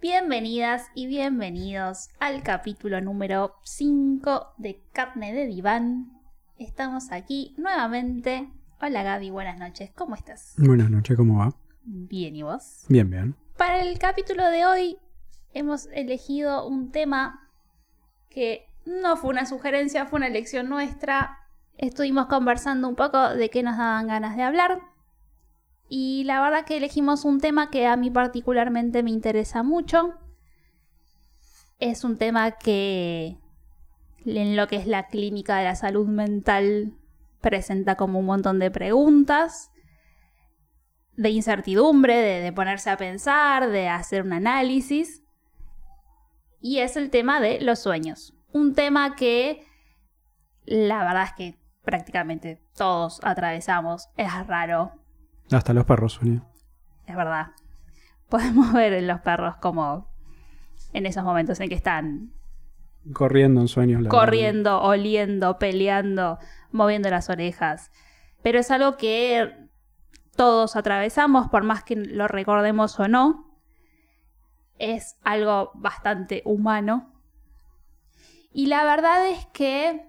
Bienvenidas y bienvenidos al capítulo número 5 de Carne de Diván. Estamos aquí nuevamente. Hola Gaby, buenas noches, ¿cómo estás? Buenas noches, ¿cómo va? Bien, ¿y vos? Bien, bien. Para el capítulo de hoy hemos elegido un tema que no fue una sugerencia, fue una elección nuestra. Estuvimos conversando un poco de qué nos daban ganas de hablar. Y la verdad que elegimos un tema que a mí particularmente me interesa mucho. Es un tema que en lo que es la clínica de la salud mental presenta como un montón de preguntas, de incertidumbre, de, ponerse a pensar, de hacer un análisis. Y es el tema de los sueños. Un tema que la verdad es que prácticamente todos atravesamos. Es raro, Hasta los perros sueñan. es verdad. Podemos ver en los perros como en esos momentos en que están Corriendo en sueños. la corriendo, oliendo, peleando, moviendo las orejas. Pero es algo que todos atravesamos, por más que lo recordemos o no. Es algo bastante humano. Y la verdad es que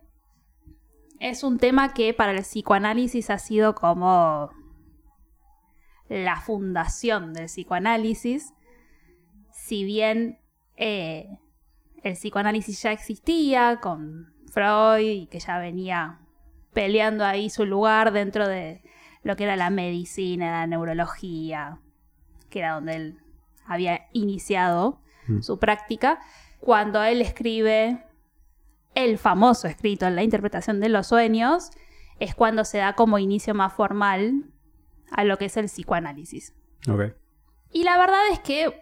es un tema que para el psicoanálisis ha sido como la fundación del psicoanálisis. Si bien eh, el psicoanálisis ya existía con Freud y que ya venía peleando ahí su lugar dentro de lo que era la medicina, la neurología, que era donde él había iniciado Mm. su práctica, cuando él escribe el famoso escrito en la interpretación de los sueños, es cuando se da como inicio más formal a lo que es el psicoanálisis. Ok. Y la verdad es que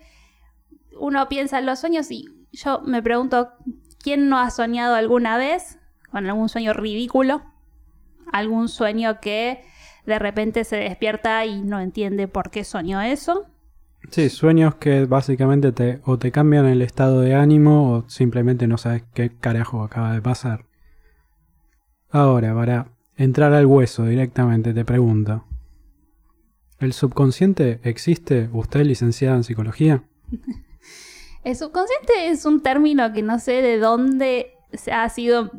uno piensa en los sueños y yo me pregunto, ¿quién no ha soñado alguna vez con algún sueño ridículo? ¿Algún sueño que de repente se despierta y no entiende por qué soñó eso? Sí, sueños que básicamente te, o te cambian el estado de ánimo o simplemente no sabes qué carajo acaba de pasar. Ahora, para entrar al hueso directamente, te pregunto. ¿El subconsciente existe? ¿Usted es licenciada en psicología? El subconsciente es un término que no sé de dónde se ha sido...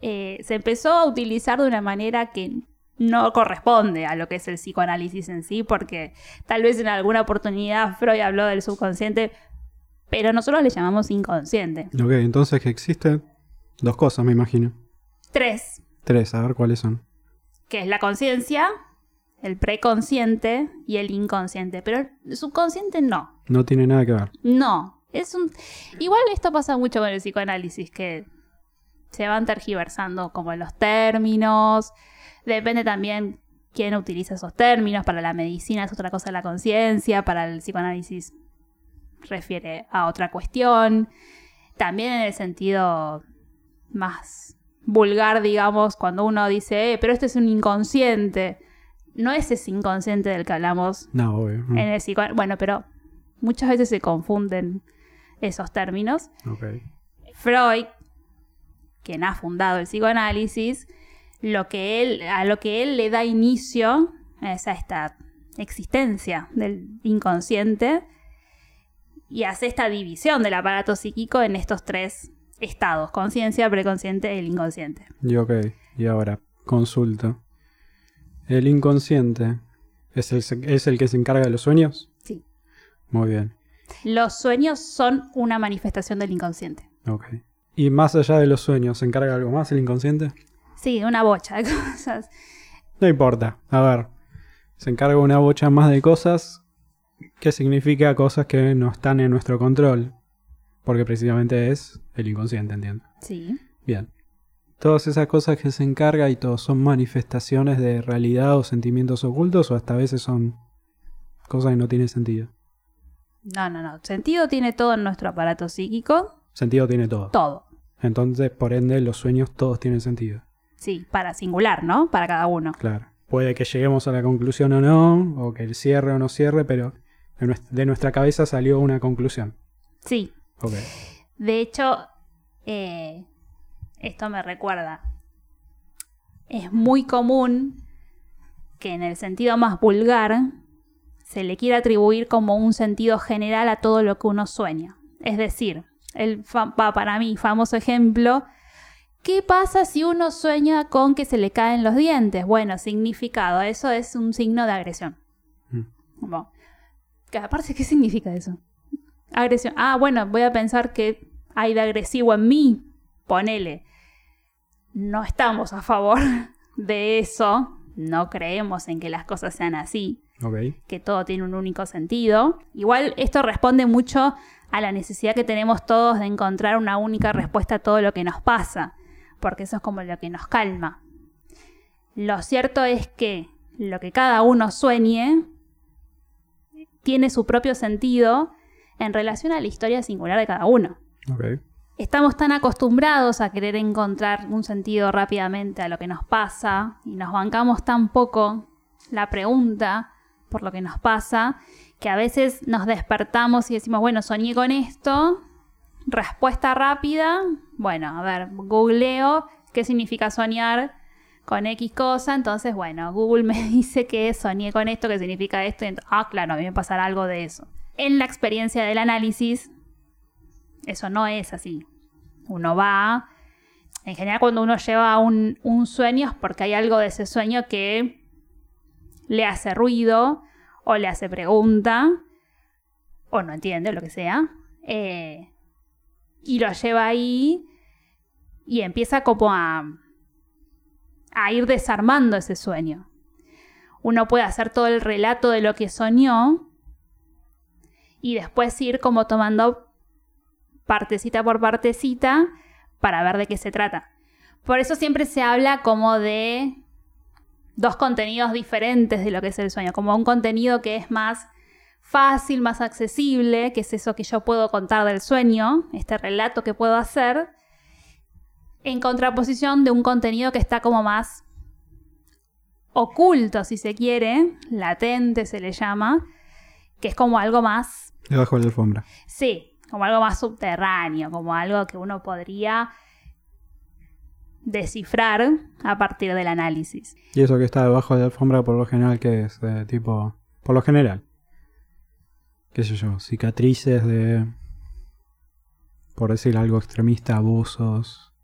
eh, se empezó a utilizar de una manera que no corresponde a lo que es el psicoanálisis en sí, porque tal vez en alguna oportunidad Freud habló del subconsciente, pero nosotros le llamamos inconsciente. Ok, entonces que existen dos cosas, me imagino. Tres, Tres, a ver cuáles son. que es la conciencia, el preconsciente y el inconsciente, pero el subconsciente no. No tiene nada que ver. No, es un... Igual esto pasa mucho con el psicoanálisis, que se van tergiversando como los términos, depende también quién utiliza esos términos, para la medicina es otra cosa la conciencia, para el psicoanálisis refiere a otra cuestión, también en el sentido más vulgar, digamos, cuando uno dice, eh, pero este es un inconsciente, no es ese inconsciente del que hablamos No, obvio. En el psicoanálisis. Bueno, pero muchas veces se confunden esos términos. Freud, quien ha fundado el psicoanálisis, lo que él, a lo que él le da inicio es a esta existencia del inconsciente y hace esta división del aparato psíquico en estos tres estados, conciencia, preconsciente y el inconsciente. Y ok, y ahora, consulta. ¿El inconsciente es el, es el que se encarga de los sueños? Sí. Muy bien, Los sueños son una manifestación del inconsciente. ok. ¿Y más allá de los sueños, se encarga algo más el inconsciente? Sí, una bocha de cosas. No importa, a ver. Se encarga una bocha más de cosas que significa cosas que no están en nuestro control. Porque precisamente es el inconsciente, entiendo. Sí. Bien. Todas esas cosas que se encarga y todo son manifestaciones de realidad o sentimientos ocultos o hasta a veces son cosas que no tienen sentido. No, no, no. Sentido tiene todo en nuestro aparato psíquico. Sentido tiene todo. Todo. Entonces, por ende, los sueños todos tienen sentido. Sí, para singular, ¿no? Para cada uno. Claro. Puede que lleguemos a la conclusión o no, o que cierre o no cierre, pero de, nues- de nuestra cabeza salió una conclusión. Sí. Ok. De hecho, eh, esto me recuerda. Es muy común que en el sentido más vulgar se le quiere atribuir como un sentido general a todo lo que uno sueña. Es decir, el para mí famoso ejemplo, ¿qué pasa si uno sueña con que se le caen los dientes? Bueno, significado, eso es un signo de agresión. Mm. aparte, ¿qué significa eso? Agresión. Ah, bueno, voy a pensar que hay de agresivo en mí. Ponele. No estamos a favor de eso. No creemos en que las cosas sean así. Que todo tiene un único sentido. Igual esto responde mucho a la necesidad que tenemos todos de encontrar una única respuesta a todo lo que nos pasa. Porque eso es como lo que nos calma. Lo cierto es que lo que cada uno sueñe tiene su propio sentido en relación a la historia singular de cada uno. Estamos tan acostumbrados a querer encontrar un sentido rápidamente a lo que nos pasa y nos bancamos tan poco la pregunta por lo que nos pasa que a veces nos despertamos y decimos, bueno, soñé con esto, respuesta rápida, bueno, a ver, googleo qué significa soñar con X cosa, entonces, bueno, Google me dice que soñé con esto, que significa esto, y ah, claro, a mí me pasará algo de eso en la experiencia del análisis, eso no es así. Uno va, en general cuando uno lleva un, sueño es porque hay algo de ese sueño que le hace ruido o le hace pregunta o no entiende, lo que sea. Eh, y lo lleva ahí y empieza como a, a ir desarmando ese sueño. Uno puede hacer todo el relato de lo que soñó, y después ir como tomando partecita por partecita para ver de qué se trata. Por eso siempre se habla como de dos contenidos diferentes de lo que es el sueño, como un contenido que es más fácil, más accesible, que es eso que yo puedo contar del sueño, este relato que puedo hacer, en contraposición de un contenido que está como más oculto, si se quiere, latente se le llama, que es como algo más Debajo de la alfombra. Sí, como algo más subterráneo, como algo que uno podría descifrar a partir del análisis. Y eso que está debajo de la alfombra por lo general que es de tipo, por lo general, qué sé yo, cicatrices de, por decir algo extremista, abusos,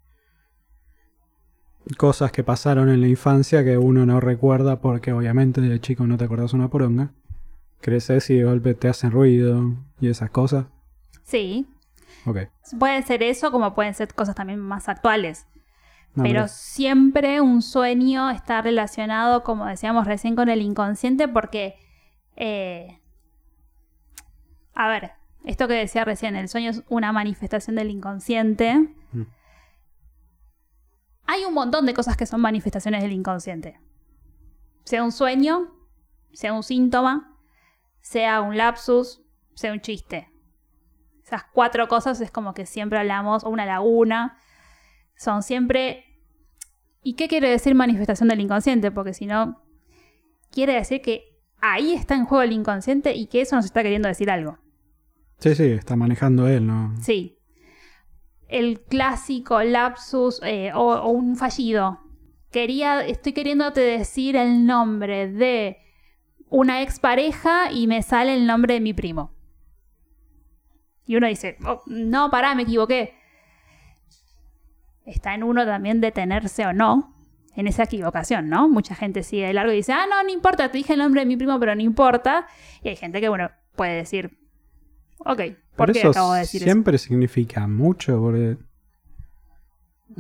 cosas que pasaron en la infancia que uno no recuerda porque obviamente de chico no te acordás una poronga creces y de golpe te hacen ruido y esas cosas. Sí. Puede ser eso como pueden ser cosas también más actuales. pero siempre un sueño está relacionado, como decíamos recién, con el inconsciente porque... Eh, a ver, esto que decía recién, el sueño es una manifestación del inconsciente. Mm. Hay un montón de cosas que son manifestaciones del inconsciente. Sea un sueño, sea un síntoma, sea un lapsus, sea un chiste. Esas cuatro cosas es como que siempre hablamos, o una laguna, son siempre... ¿Y qué quiere decir manifestación del inconsciente? Porque si no, quiere decir que ahí está en juego el inconsciente y que eso nos está queriendo decir algo. Sí, sí, está manejando él, ¿no? Sí. El clásico lapsus eh, o, o, un fallido. Quería, estoy queriéndote decir el nombre de una expareja y me sale el nombre de mi primo. Y uno dice, oh, no, pará, me equivoqué. Está en uno también detenerse o no en esa equivocación, ¿no? Mucha gente sigue de largo y dice, ah, no, no importa, te dije el nombre de mi primo, pero no importa. Y hay gente que, bueno, puede decir, ok, ¿por qué acabo de decir eso? Siempre significa mucho, porque.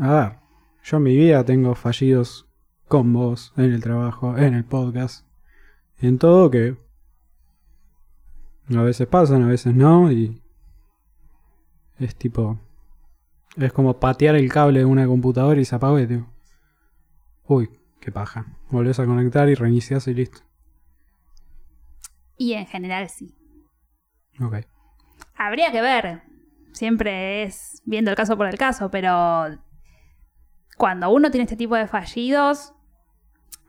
A ver, yo en mi vida tengo fallidos con vos en el trabajo, en el podcast en todo que a veces pasan, a veces no y es tipo es como patear el cable de una computadora y se apaga y digo, uy, qué paja. Volvés a conectar y reinicias y listo. Y en general sí. Ok. Habría que ver. Siempre es viendo el caso por el caso, pero cuando uno tiene este tipo de fallidos,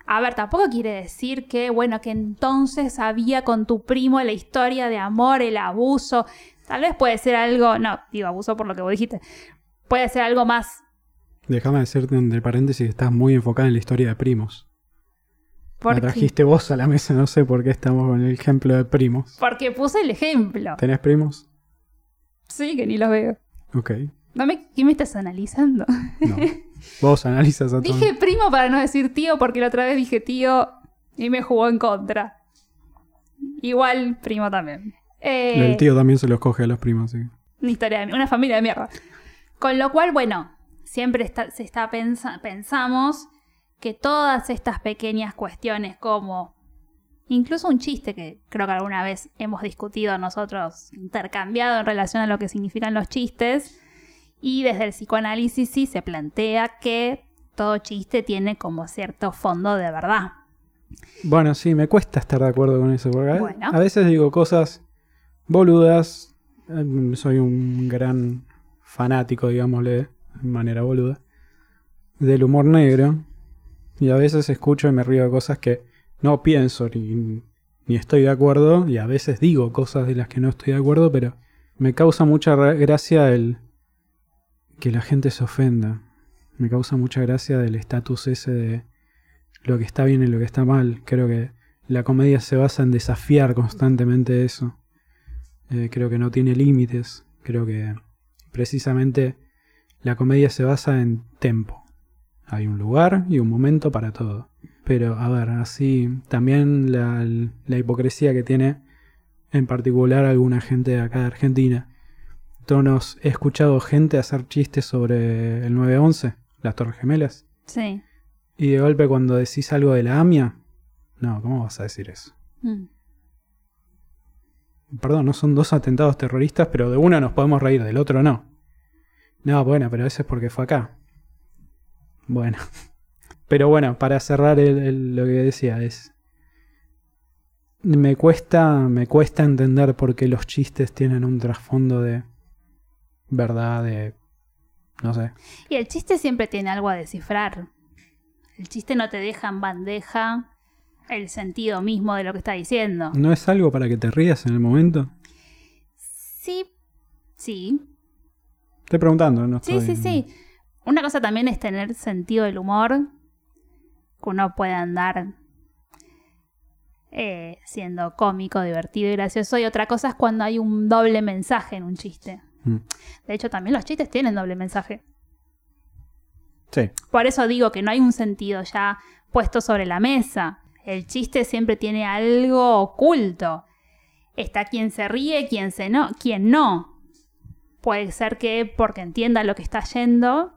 a ver, tampoco quiere decir que, bueno, que entonces había con tu primo la historia de amor, el abuso. Tal vez puede ser algo, no, digo abuso por lo que vos dijiste, puede ser algo más. Déjame decirte entre paréntesis que estás muy enfocada en la historia de primos. ¿Por La qué? trajiste vos a la mesa, no sé por qué estamos con el ejemplo de primos. Porque puse el ejemplo. ¿Tenés primos? Sí, que ni los veo. Ok. No me, ¿Qué me estás analizando? No. Vos analizas a. Dije primo para no decir tío, porque la otra vez dije tío y me jugó en contra. Igual primo también. Eh, El tío también se los coge a los primos, sí. Una historia de una familia de mierda. Con lo cual, bueno, siempre está- se está pensa- pensamos que todas estas pequeñas cuestiones como incluso un chiste que creo que alguna vez hemos discutido nosotros, intercambiado en relación a lo que significan los chistes, y desde el psicoanálisis sí se plantea que todo chiste tiene como cierto fondo de verdad. Bueno, sí, me cuesta estar de acuerdo con eso, porque Bueno. a veces digo cosas boludas. eh, Soy un gran fanático, digámosle, de manera boluda, del humor negro. Y a veces escucho y me río de cosas que no pienso ni, ni estoy de acuerdo. Y a veces digo cosas de las que no estoy de acuerdo, pero me causa mucha ra- gracia el que la gente se ofenda. Me causa mucha gracia del estatus ese de lo que está bien y lo que está mal. Creo que la comedia se basa en desafiar constantemente eso. Eh, creo que no tiene límites. Creo que precisamente la comedia se basa en tempo. Hay un lugar y un momento para todo. Pero, a ver, así también la, la hipocresía que tiene en particular alguna gente de acá de Argentina. Tonos, he escuchado gente hacer chistes sobre el 911, las Torres Gemelas. Sí. Y de golpe cuando decís algo de la AMIA, no, ¿cómo vas a decir eso? Mm. Perdón, no son dos atentados terroristas, pero de uno nos podemos reír, del otro no. No, bueno, pero eso es porque fue acá. Bueno. Pero bueno, para cerrar el- lo que decía es... Me cuesta, me cuesta entender por qué los chistes tienen un trasfondo de verdad, de... No sé. Y el chiste siempre tiene algo a descifrar. El chiste no te deja en bandeja el sentido mismo de lo que está diciendo. ¿No es algo para que te rías en el momento? Sí, sí, Estoy preguntando, no sí, estoy... sí, sí. Una cosa también es tener sentido del humor, que uno puede andar eh, siendo cómico, divertido y gracioso. Y otra cosa es cuando hay un doble mensaje en un chiste. Mm. De hecho, también los chistes tienen doble mensaje. Sí. Por eso digo que no hay un sentido ya puesto sobre la mesa. El chiste siempre tiene algo oculto. Está quien se ríe, quien se no, quien no. Puede ser que porque entienda lo que está yendo,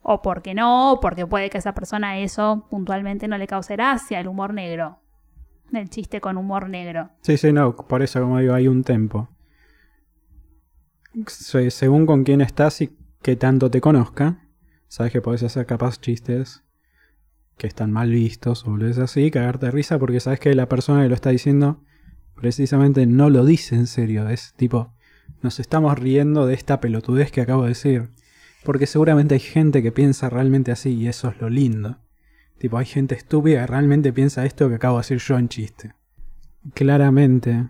o porque no, o porque puede que esa persona eso puntualmente no le cause gracia, el humor negro. El chiste con humor negro. Sí, sí, no, por eso como digo, hay un tempo. Se- según con quién estás y qué tanto te conozca, sabes que podés hacer capaz chistes que están mal vistos o es así, cagarte de risa porque sabes que la persona que lo está diciendo precisamente no lo dice en serio, es tipo, nos estamos riendo de esta pelotudez que acabo de decir. Porque seguramente hay gente que piensa realmente así y eso es lo lindo. Tipo, hay gente estúpida que realmente piensa esto que acabo de decir yo en chiste. Claramente,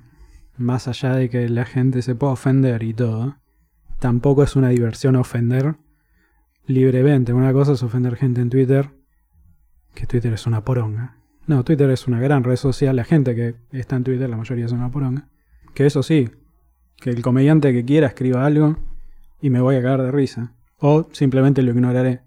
más allá de que la gente se pueda ofender y todo, tampoco es una diversión ofender libremente. Una cosa es ofender gente en Twitter, que Twitter es una poronga. No, Twitter es una gran red social. La gente que está en Twitter, la mayoría es una poronga. Que eso sí, que el comediante que quiera escriba algo y me voy a cagar de risa. O simplemente lo ignoraré.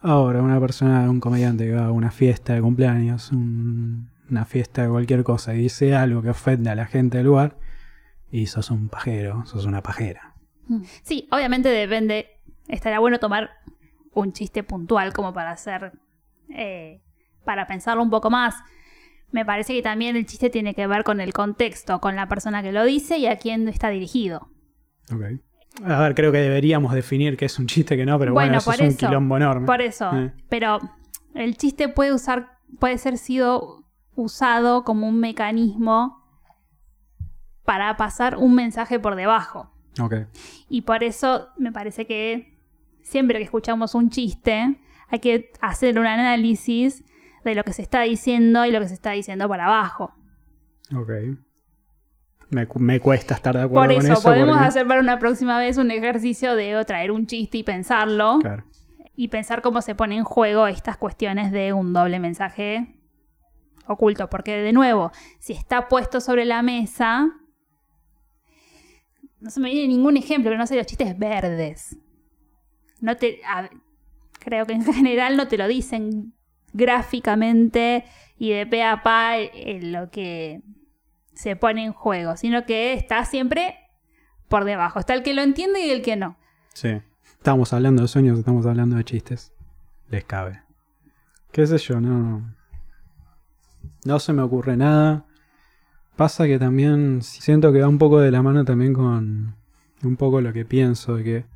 Ahora, una persona, un comediante que va a una fiesta de cumpleaños, un- una fiesta de cualquier cosa, y dice algo que ofende a la gente del lugar, y sos un pajero, sos una pajera. Sí, obviamente depende. Estaría bueno tomar un chiste puntual como para hacer. Eh, para pensarlo un poco más. Me parece que también el chiste tiene que ver con el contexto, con la persona que lo dice y a quién está dirigido. Ok. A ver, creo que deberíamos definir qué es un chiste que no, pero bueno, Bueno, eso por es un quilombo enorme. Por eso. Eh. Pero el chiste puede usar. puede ser sido usado como un mecanismo para pasar un mensaje por debajo. Ok. Y por eso me parece que siempre que escuchamos un chiste hay que hacer un análisis de lo que se está diciendo y lo que se está diciendo por abajo. Ok. Me, me cuesta estar de acuerdo Por con eso, eso. podemos porque- hacer para una próxima vez un ejercicio de traer un chiste y pensarlo Claro. y pensar cómo se pone en juego estas cuestiones de un doble mensaje oculto, porque de nuevo, si está puesto sobre la mesa, no se me viene ningún ejemplo, pero no sé, los chistes verdes. No te, a- creo que en general no te lo dicen gráficamente y de pe a pa en lo que se pone en juego, sino que está siempre por debajo. Está el que lo entiende y el que no. Sí. Estamos hablando de sueños, estamos hablando de chistes. Les cabe. ¿Qué sé yo? No. No se me ocurre nada. Pasa que también siento que va un poco de la mano también con un poco lo que pienso de que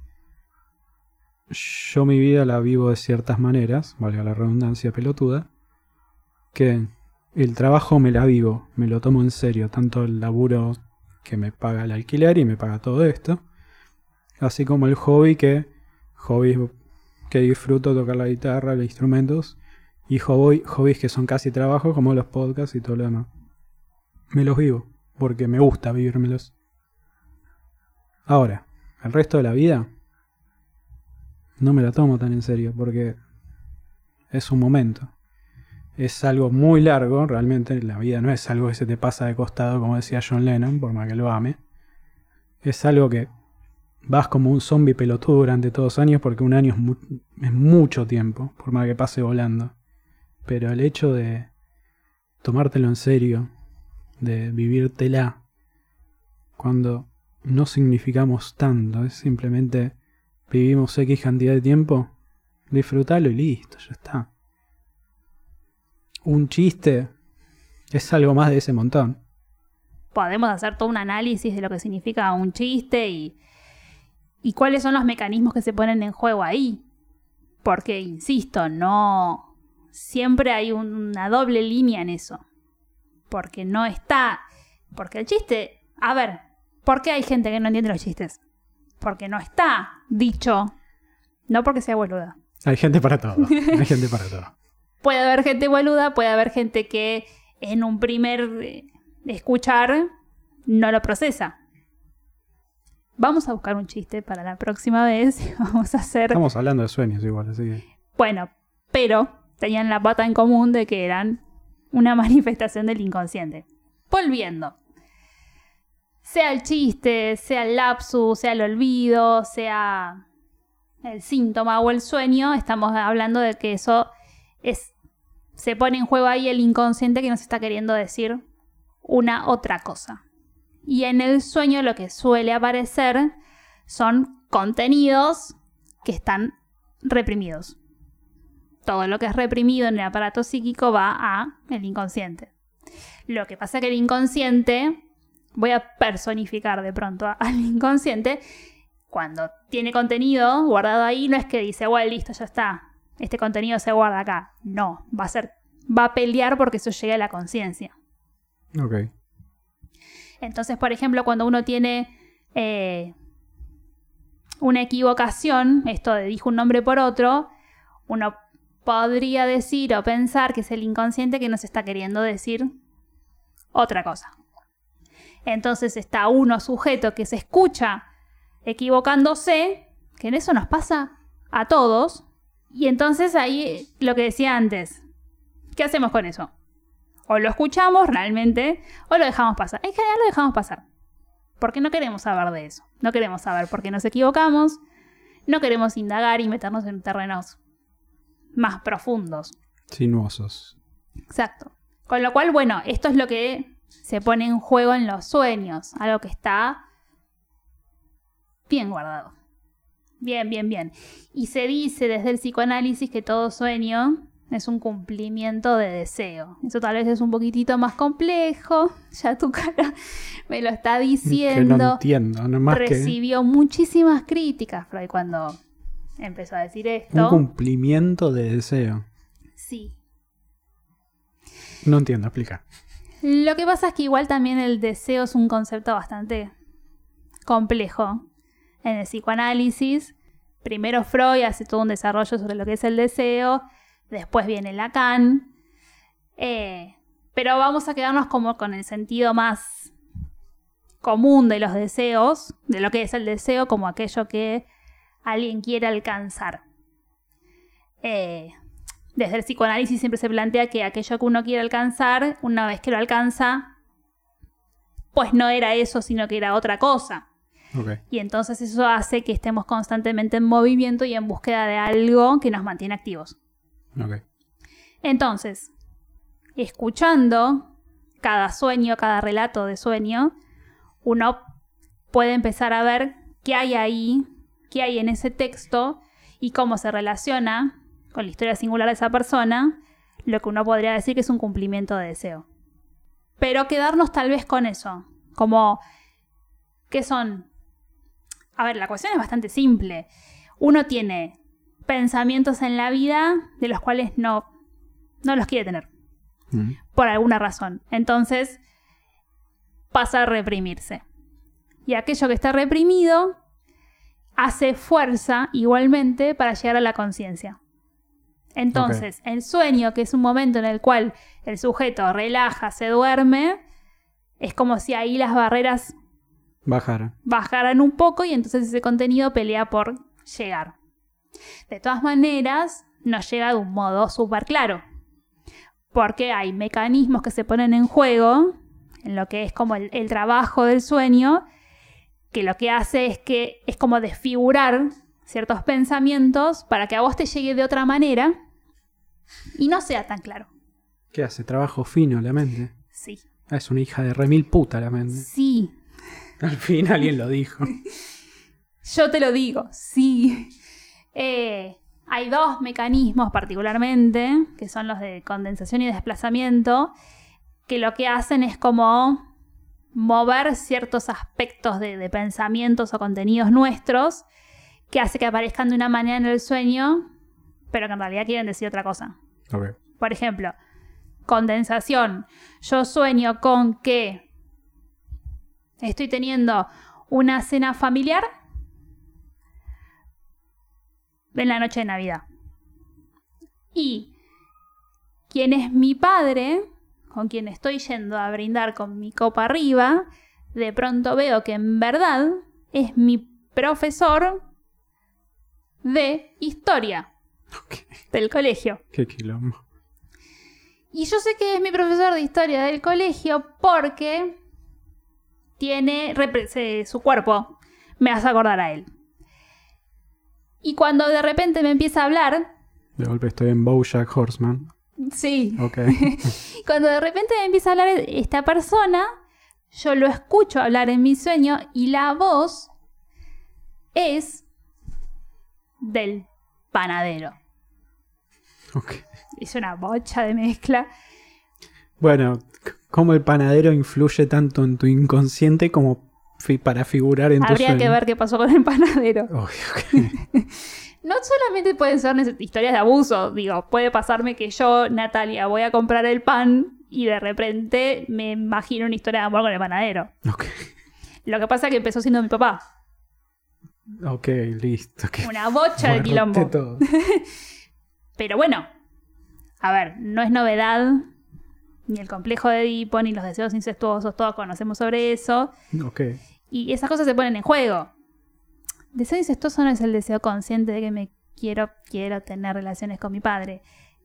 yo mi vida la vivo de ciertas maneras, valga la redundancia pelotuda, que el trabajo me la vivo, me lo tomo en serio, tanto el laburo que me paga el alquiler y me paga todo esto, así como el hobby que hobbies que disfruto tocar la guitarra, los instrumentos y hobby- hobbies que son casi trabajo como los podcasts y todo lo demás. Me los vivo porque me gusta vivírmelos. Ahora, el resto de la vida no me la tomo tan en serio porque es un momento. Es algo muy largo, realmente la vida no es algo que se te pasa de costado como decía John Lennon, por más que lo ame. Es algo que vas como un zombie pelotudo durante todos los años porque un año es, es mucho tiempo, por más que pase volando. Pero el hecho de tomártelo en serio, de vivírtela, cuando no significamos tanto, es simplemente vivimos X cantidad de tiempo, disfrutalo y listo, ya está. Un chiste es algo más de ese montón. Podemos hacer todo un análisis de lo que significa un chiste y, y cuáles son los mecanismos que se ponen en juego ahí. Porque, insisto, no. Siempre hay un- una doble línea en eso. Porque no está. Porque el chiste. A ver, ¿por qué hay gente que no entiende los chistes? Porque no está dicho. No porque sea boluda. Hay gente para todo. Hay gente para todo. Puede haber gente boluda, puede haber gente que en un primer eh, escuchar no lo procesa. Vamos a buscar un chiste para la próxima vez. y Vamos a hacer. Estamos hablando de sueños igual, así que. Bueno, pero tenían la pata en común de que eran una manifestación del inconsciente. Volviendo. Sea el chiste, sea el lapsus, sea el olvido, sea el síntoma o el sueño, estamos hablando de que eso es se pone en juego ahí el inconsciente que nos está queriendo decir una otra cosa. Y en el sueño lo que suele aparecer son contenidos que están reprimidos. Todo lo que es reprimido en el aparato psíquico va a el inconsciente. Lo que pasa es que el inconsciente, voy a personificar de pronto al inconsciente, cuando tiene contenido guardado ahí, no es que dice, bueno, listo, ya está, este contenido se guarda acá. No, va a ser, va a pelear porque eso llegue a la conciencia. Ok. Entonces, por ejemplo, cuando uno tiene eh, una equivocación, esto de dijo un nombre por otro, uno podría decir o pensar que es el inconsciente que nos está queriendo decir otra cosa. Entonces está uno sujeto que se escucha equivocándose, que en eso nos pasa a todos, y entonces ahí lo que decía antes, ¿qué hacemos con eso? O lo escuchamos realmente o lo dejamos pasar. En general lo dejamos pasar. Porque no queremos saber de eso. No queremos saber por qué nos equivocamos. No queremos indagar y meternos en terrenos más profundos. Sinuosos. Exacto. Con lo cual, bueno, esto es lo que se pone en juego en los sueños. Algo que está bien guardado. Bien, bien, bien. Y se dice desde el psicoanálisis que todo sueño es un cumplimiento de deseo. Eso tal vez es un poquitito más complejo. Ya tu cara me lo está Que diciendo. no entiendo, no más que Recibió muchísimas críticas Freud cuando empezó a decir un esto. cumplimiento de deseo. Sí. No entiendo, explica. Lo que pasa es que igual también el deseo es un concepto bastante complejo en el psicoanálisis. Primero Freud hace todo un desarrollo sobre lo que es el deseo, después viene Lacan, eh, pero vamos a quedarnos como con el sentido más común de los deseos, de lo que es el deseo como aquello que alguien quiere alcanzar. Eh, desde el psicoanálisis siempre se plantea que aquello que uno quiere alcanzar, una vez que lo alcanza, pues no era eso, sino que era otra cosa. Y entonces eso hace que estemos constantemente en movimiento y en búsqueda de algo que nos mantiene activos. Entonces, escuchando cada sueño, cada relato de sueño, uno puede empezar a ver qué hay ahí, qué hay en ese texto y cómo se relaciona con la historia singular de esa persona, lo que uno podría decir que es un cumplimiento de deseo. Pero quedarnos tal vez con eso, como, ¿qué son? A ver, la cuestión es bastante simple. Uno tiene pensamientos en la vida de los cuales no, no los quiere tener Mm. por alguna razón. Entonces pasa a reprimirse. Y aquello que está reprimido hace fuerza igualmente para llegar a la conciencia. Entonces, el sueño, que es un momento en el cual el sujeto relaja, se duerme, es como si ahí las barreras Bajar. bajaran un poco y entonces ese contenido pelea por llegar. De todas maneras, no llega de un modo súper claro. Porque hay mecanismos que se ponen en juego, en lo que es como el, el trabajo del sueño, que lo que hace es que es como desfigurar ciertos pensamientos para que a vos te llegue de otra manera y no sea tan claro. ¿Qué hace? Trabajo fino la mente. Sí, Ah, es una hija de remil puta la mente. sí, Al fin alguien lo dijo. Yo te lo digo, sí. Eh, hay dos mecanismos particularmente, que son los de condensación y desplazamiento, que lo que hacen es como mover ciertos aspectos de, de pensamientos o contenidos nuestros, que hace que aparezcan de una manera en el sueño, pero que en realidad quieren decir otra cosa. Por ejemplo, condensación. Yo sueño con que estoy teniendo una cena familiar en la noche de Navidad. Y quien es mi padre, con quien estoy yendo a brindar con mi copa arriba, de pronto veo que en verdad es mi profesor de historia del colegio. Qué quilombo. Y yo sé que es mi profesor de historia del colegio porque tiene su cuerpo, me hace acordar a él. Y cuando de repente me empieza a hablar, De golpe estoy en Bojack Horseman. sí, Ok. cuando de repente me empieza a hablar esta persona, yo lo escucho hablar en mi sueño y la voz es del panadero. ok. Es una bocha de mezcla. Bueno, ¿cómo el panadero influye tanto en tu inconsciente como fi- para figurar en tu Habría que ver qué pasó con el panadero. Uy, ok. No solamente pueden ser historias de abuso, digo, puede pasarme que yo, Natalia, voy a comprar el pan y de repente me imagino una historia de amor con el panadero. ok. Lo que pasa es que empezó siendo mi papá. Ok, listo. Una bocha de quilombo. todo. Pero bueno, a ver, no es novedad. Ni el complejo de Edipo, ni los deseos incestuosos, todos conocemos sobre eso. Ok. Y esas cosas se ponen en juego. Deseo incestuoso no es el deseo consciente de que me quiero, quiero tener relaciones con mi padre.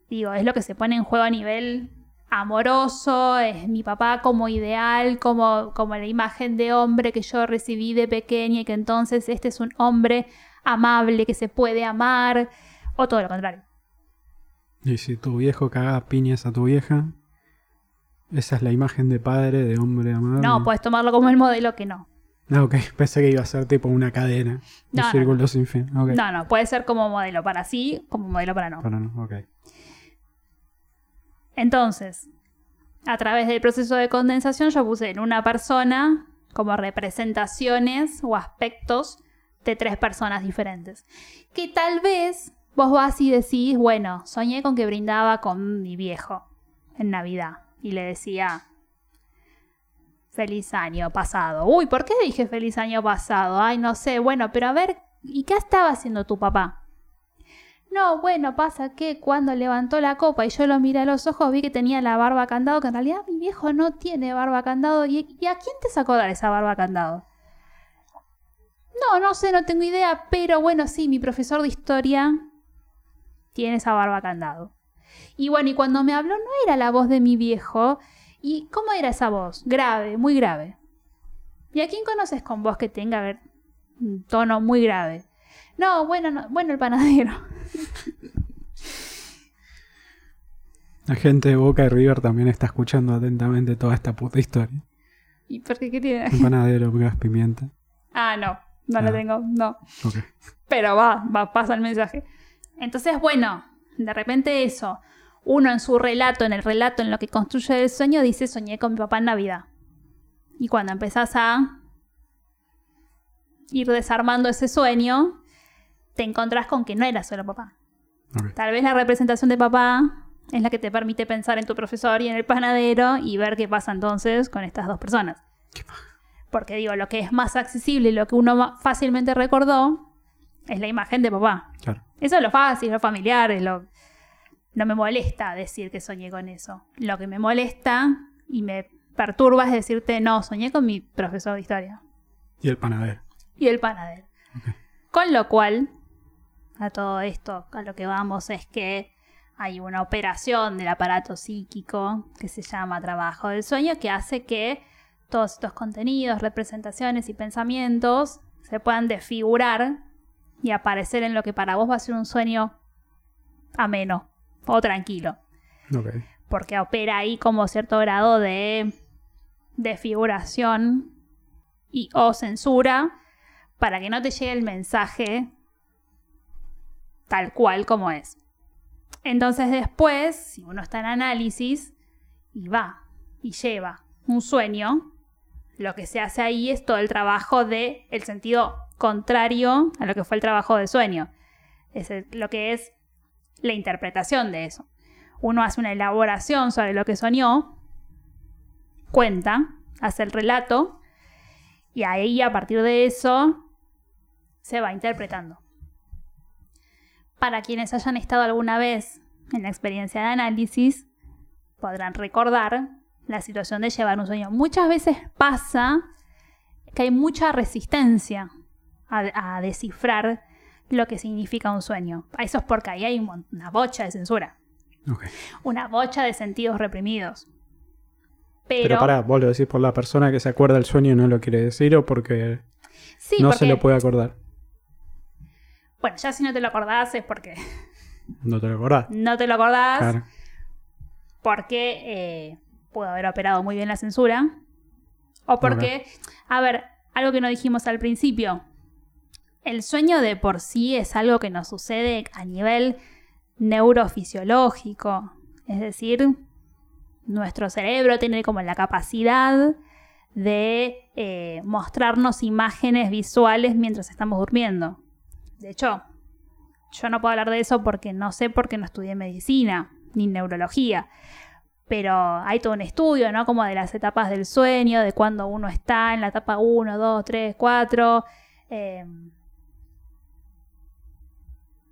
Digo, es lo que se pone en juego a nivel amoroso, es mi papá como ideal, como, como la imagen de hombre que yo recibí de pequeña y que entonces este es un hombre amable que se puede amar, o todo lo contrario. Y si tu viejo caga piñas a tu vieja, esa es la imagen de padre, de hombre amable. No, puedes tomarlo como el modelo que no. Ah, ok. Pensé que iba a ser tipo una cadena. Un No, no, círculo sin fin. No, no, puede ser como modelo para sí, como modelo para no. Para no, ok. Entonces, a través del proceso de condensación yo puse en una persona como representaciones o aspectos de tres personas diferentes. Que tal vez vos vas y decís, bueno, soñé con que brindaba con mi viejo en Navidad y le decía, feliz año pasado. Uy, ¿por qué dije feliz año pasado? Ay, no sé, bueno, pero a ver, ¿y qué estaba haciendo tu papá? No, bueno, pasa que cuando levantó la copa y yo lo miré a los ojos, vi que tenía la barba candado, que en realidad mi viejo no tiene barba candado. ¿Y, a quién te sacó dar esa barba candado? No, no sé, no tengo idea, pero bueno, sí, mi profesor de historia tiene esa barba candado. Y bueno, y cuando me habló no era la voz de mi viejo. ¿Y cómo era esa voz? Grave, muy grave. ¿Y a quién conoces con voz que tenga a ver, un tono muy grave? No, bueno, no, bueno, el panadero. La gente de Boca y River también está escuchando atentamente toda esta puta historia. ¿Y por qué qué tiene? Un panadero, gas pimienta. Ah, no, no lo Ah. tengo, no. Ok. Pero va, va, pasa el mensaje. Entonces, bueno, de repente eso. Uno en su relato, en el relato, en lo que construye el sueño, dice soñé con mi papá en Navidad. Y cuando empezás a ir desarmando ese sueño, te encontrás con que no era solo papá. Tal vez la representación de papá es la que te permite pensar en tu profesor y en el panadero y ver qué pasa entonces con estas dos personas. Porque digo, lo que es más accesible y lo que uno fácilmente recordó es la imagen de papá. Claro. Eso es lo fácil, lo familiar, es lo... no me molesta decir que soñé con eso. Lo que me molesta y me perturba es decirte, no, soñé con mi profesor de historia Y el panadero. y el panadero. Con lo cual, a todo esto, a lo que vamos es que hay una operación del aparato psíquico que se llama trabajo del sueño que hace que todos estos contenidos, representaciones y pensamientos se puedan desfigurar y aparecer en lo que para vos va a ser un sueño ameno o tranquilo Ok. porque opera ahí como cierto grado de desfiguración y o censura para que no te llegue el mensaje tal cual como es. Entonces después, si uno está en análisis y va y lleva un sueño, lo que se hace ahí es todo el trabajo de el sentido contrario a lo que fue el trabajo de sueño. Es lo que es la interpretación de eso uno hace una elaboración sobre lo que soñó, cuenta, hace el relato, y ahí a partir de eso se va interpretando. Para quienes hayan estado alguna vez en la experiencia de análisis, podrán recordar la situación de llevar un sueño. Muchas veces pasa que hay mucha resistencia a, a descifrar lo que significa un sueño. Eso es porque ahí hay una bocha de censura una bocha de sentidos reprimidos. Pero, Pero, pará, vos lo decís por la persona que se acuerda del sueño y no lo quiere decir o porque sí, no porque, se lo puede acordar. Bueno, ya si no te lo acordás es porque No te lo acordás. no te lo acordás, Claro. porque eh, pudo haber operado muy bien la censura, o porque, a ver, algo que no dijimos al principio, el sueño de por sí es algo que nos sucede a nivel neurofisiológico, es decir, nuestro cerebro tiene como la capacidad de eh, mostrarnos imágenes visuales mientras estamos durmiendo. De hecho, yo no puedo hablar de eso porque no sé porque no estudié medicina ni neurología. Pero hay todo un estudio, ¿no? Como de las etapas del sueño, de cuando uno está en la etapa 1, 2, 3, 4. eh,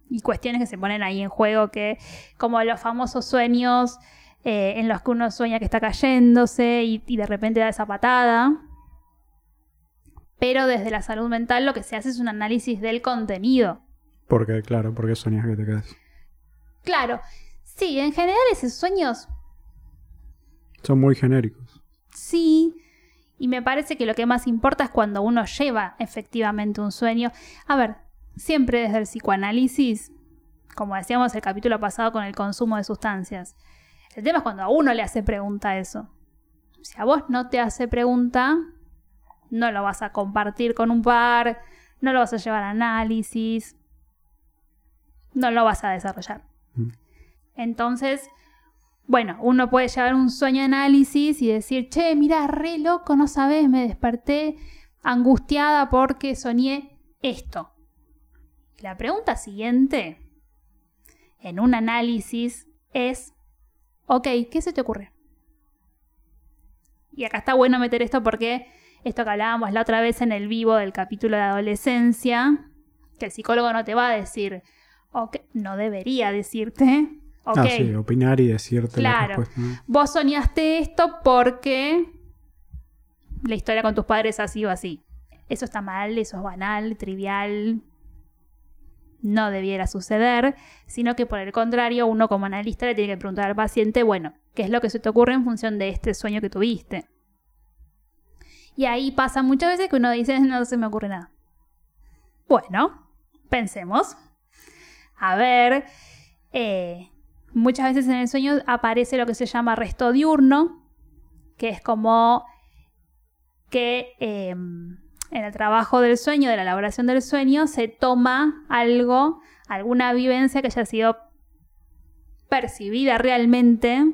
y cuestiones que se ponen ahí en juego, que como los famosos sueños eh, en los que uno sueña que está cayéndose y, y de repente da esa patada. Pero desde la salud mental lo que se hace es un análisis del contenido. Porque, claro, porque soñás que te quedas. Claro, sí, en general esos sueños Son muy genéricos. sí. Y me parece que lo que más importa es cuando uno lleva efectivamente un sueño. A ver, siempre desde el psicoanálisis, como decíamos el capítulo pasado con el consumo de sustancias. El tema es cuando a uno le hace pregunta eso. Si a vos no te hace pregunta, no lo vas a compartir con un par, no lo vas a llevar a análisis, no lo vas a desarrollar. Mm. Entonces, bueno, uno puede llevar un sueño de análisis y decir, che, mira, re loco, no sabes, me desperté angustiada porque soñé esto. La pregunta siguiente en un análisis es, ok, ¿qué se te ocurre? Y acá está bueno meter esto porque esto que hablábamos la otra vez en el vivo del capítulo de adolescencia, que el psicólogo no te va a decir, ok, no debería decirte, ok, Ah, sí, opinar y decirte la Claro. ¿no? vos soñaste esto porque la historia con tus padres ha sido así. Eso está mal, eso es banal, trivial. no debiera suceder, sino que por el contrario, uno como analista le tiene que preguntar al paciente, bueno, ¿qué es lo que se te ocurre en función de este sueño que tuviste? Y ahí pasa muchas veces que uno dice, no se me ocurre nada. Bueno, pensemos. A ver, eh, muchas veces en el sueño aparece lo que se llama resto diurno, que es como que em, en el trabajo del sueño, de la elaboración del sueño, se toma algo, alguna vivencia que haya sido percibida realmente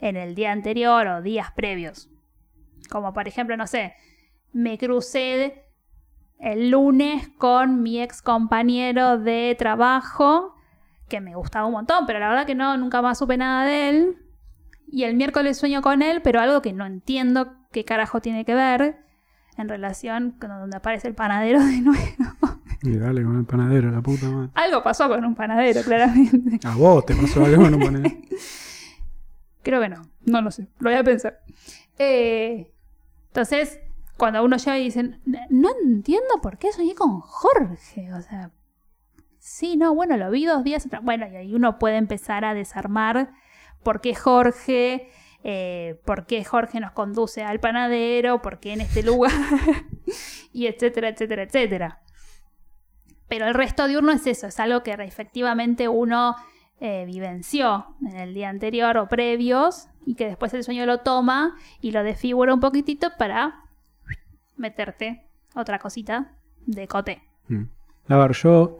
en el día anterior o días previos. Como por ejemplo, no sé, me crucé el lunes con mi ex compañero de trabajo, que me gustaba un montón, pero la verdad que no, nunca más supe nada de él. Y el miércoles sueño con él, pero algo que no entiendo qué carajo tiene que ver en relación con donde aparece el panadero de nuevo. Y dale con el panadero, la puta madre. algo pasó con un panadero, claramente. A vos te pasó algo con un panadero. Creo que no, no lo sé, lo voy a pensar. Eh, entonces, cuando uno llega y dice, no entiendo por qué soñé con Jorge, o sea, sí, no, bueno, lo vi dos días atrás. Bueno, y ahí uno puede empezar a desarmar por qué Jorge eh, por qué Jorge nos conduce al panadero, por qué en este lugar, y etcétera, etcétera, etcétera. Pero el resto diurno es eso, es algo que efectivamente uno eh, vivenció en el día anterior o previos y que después el sueño lo toma y lo desfigura un poquitito para meterte otra cosita de cote. Mm. A ver, yo,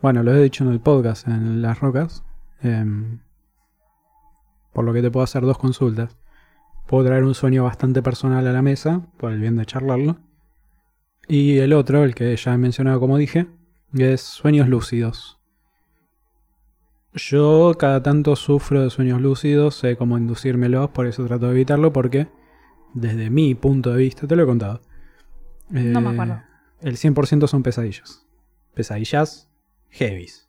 bueno, lo he dicho en el podcast, en Las Rocas, em, por lo que te puedo hacer dos consultas. Puedo traer un sueño bastante personal a la mesa, por el bien de charlarlo. Y el otro, el que ya he mencionado como dije, es sueños lúcidos. Yo cada tanto sufro de sueños lúcidos, sé cómo inducírmelos, por eso trato de evitarlo, porque desde mi punto de vista, te lo he contado. No me eh, acuerdo. El 100% son pesadillas. Pesadillas heavies.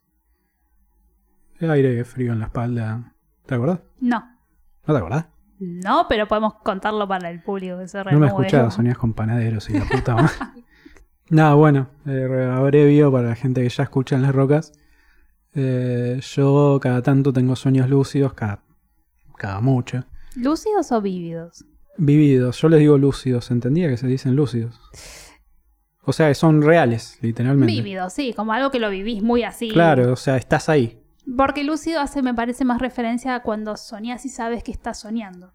Aire frío en la espalda. ¿Te acuerdas? No. ¿No te acordás? No, pero podemos contarlo para el público que se No me escuchaba, sonías con panaderos y la puta. Nada, bueno, eh, abrevio para la gente que ya escucha en las rocas. Eh, yo cada tanto tengo sueños lúcidos, cada, cada mucho. ¿Lúcidos o vívidos? Vividos, yo les digo lúcidos, ¿entendía que se dicen lúcidos? O sea, que son reales, literalmente. Vívidos, sí, como algo que lo vivís muy así. Claro, o sea, estás ahí. Porque lúcido hace, me parece, más referencia a cuando soñás y sabes que estás soñando.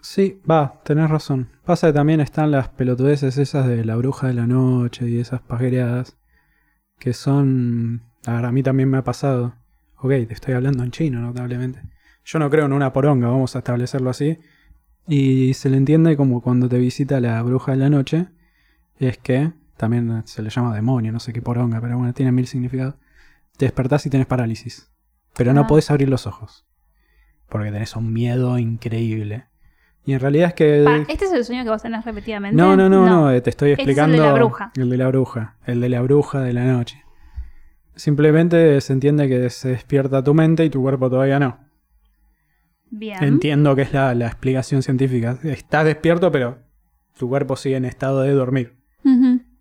Sí, va, tenés razón. Pasa que también están las pelotudeces esas de la bruja de la noche y esas pajereadas que son... A ver, a mí también me ha pasado. Ok, te estoy hablando en chino, notablemente. Yo no creo en una poronga, vamos a establecerlo así. Y se le entiende como cuando te visita la bruja de la noche. Es que, también se le llama demonio, no sé qué poronga, pero bueno, tiene mil significados. Te despertás y tenés parálisis. Pero no Ah. podés abrir los ojos. Porque tenés un miedo increíble. Y en realidad es que... Pa, ¿Este es el sueño que vos tenés repetidamente? No, no, no, no, eh, te estoy Ese es el de explicando. la bruja. El de la bruja. El de la bruja de la noche. Simplemente se entiende que se despierta tu mente y tu cuerpo todavía no. Bien. Entiendo que es la, la explicación científica. Estás despierto, pero tu cuerpo sigue en estado de dormir.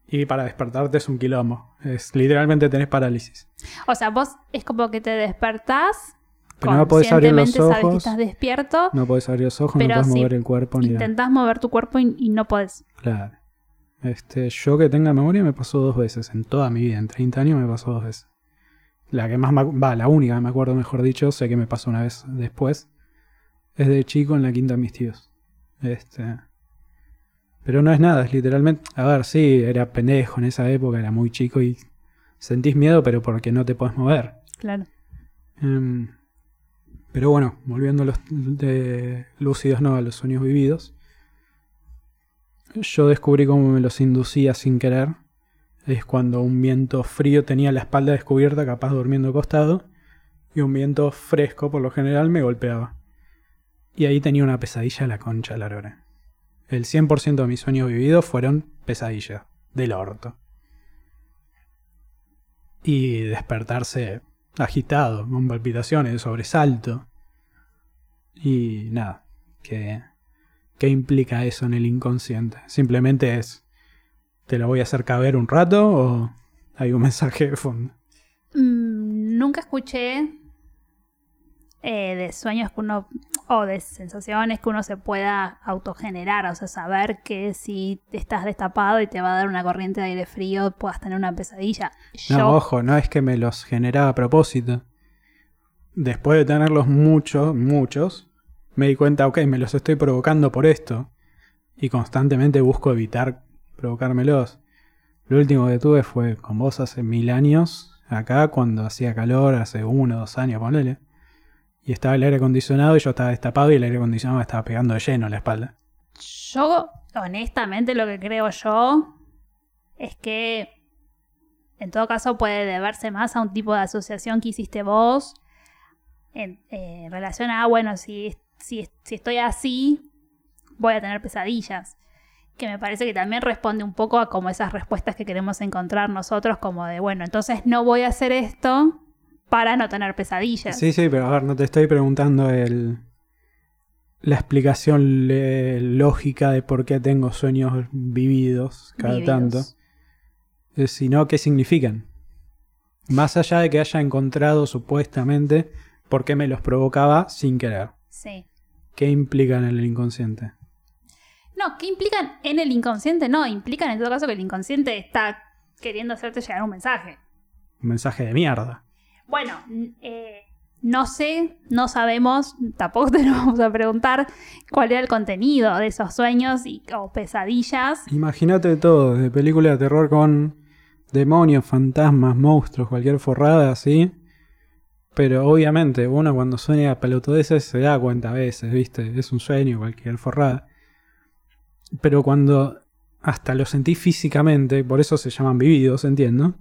Y para despertarte es un quilombo. Es literalmente tenés parálisis. O sea, vos es como que te despertás. Pero no podés abrir los conscientemente sabes que ojos. estás despierto. No podés abrir los ojos, no Pero podés sí, mover el cuerpo ni nada. Intentás mover tu cuerpo y, y no podés. Claro. Este, yo que tenga memoria me pasó dos veces. En toda mi vida, en 30 años me pasó dos veces. La que más me va, la única que me acuerdo, mejor dicho, sé que me pasó una vez después. Es de chico en la quinta de mis tíos. Este. Pero no es nada, es literalmente. A ver, sí, era pendejo en esa época, era muy chico y sentís miedo, pero porque no te podés mover. Claro. Em, pero bueno, volviendo a los de lúcidos, no, a los sueños vividos. Yo descubrí cómo me los inducía sin querer. Es cuando un viento frío tenía la espalda descubierta, capaz durmiendo acostado, y un viento fresco, por lo general, me golpeaba. Y ahí tenía una pesadilla la concha de la lora. El 100% de mis sueños vividos fueron pesadillas, del orto. Y despertarse agitado, con palpitaciones, sobresalto. Y nada, ¿qué, ¿qué implica eso en el inconsciente? Simplemente es, ¿te lo voy a hacer caber un rato o hay un mensaje de fondo? nunca escuché eh, de sueños que uno o de sensaciones que uno se pueda autogenerar, o sea, saber que si estás destapado y te va a dar una corriente de aire frío, puedas tener una pesadilla. No, ojo, no es que me los generaba a propósito. Después de tenerlos muchos, muchos, me di cuenta, ok, me los estoy provocando por esto. Y constantemente busco evitar provocármelos. Lo último que tuve fue con vos hace mil años, acá cuando hacía calor, hace uno o dos años, ponele. Y estaba el aire acondicionado y yo estaba destapado y el aire acondicionado me estaba pegando de lleno en la espalda. yo, honestamente, lo que creo yo es que en todo caso puede deberse más a un tipo de asociación que hiciste vos en, eh, relación a, bueno, si, si, si estoy así, voy a tener pesadillas. Que me parece que también responde un poco a como esas respuestas que queremos encontrar nosotros, como de, bueno, entonces no voy a hacer esto para no tener pesadillas. Sí, sí, pero a ver, no te estoy preguntando el, la explicación le- lógica de por qué tengo sueños vividos cada Vividos. tanto, eh, sino qué significan. Más allá de que haya encontrado supuestamente por qué me los provocaba sin querer. Sí. ¿Qué implican en el inconsciente? No, ¿qué implican en el inconsciente? No, implican en todo caso que el inconsciente está queriendo hacerte llegar un mensaje. Un mensaje de mierda. Bueno, eh, no sé, no sabemos, tampoco te lo vamos a preguntar cuál era el contenido de esos sueños y, o pesadillas. Imagínate todo, de película de terror con demonios, fantasmas, monstruos, cualquier forrada así. Pero obviamente uno cuando sueña pelotudeces se da cuenta a veces, ¿viste? Es un sueño, cualquier forrada. Pero cuando hasta lo sentí físicamente, por eso se llaman vividos, entiendo.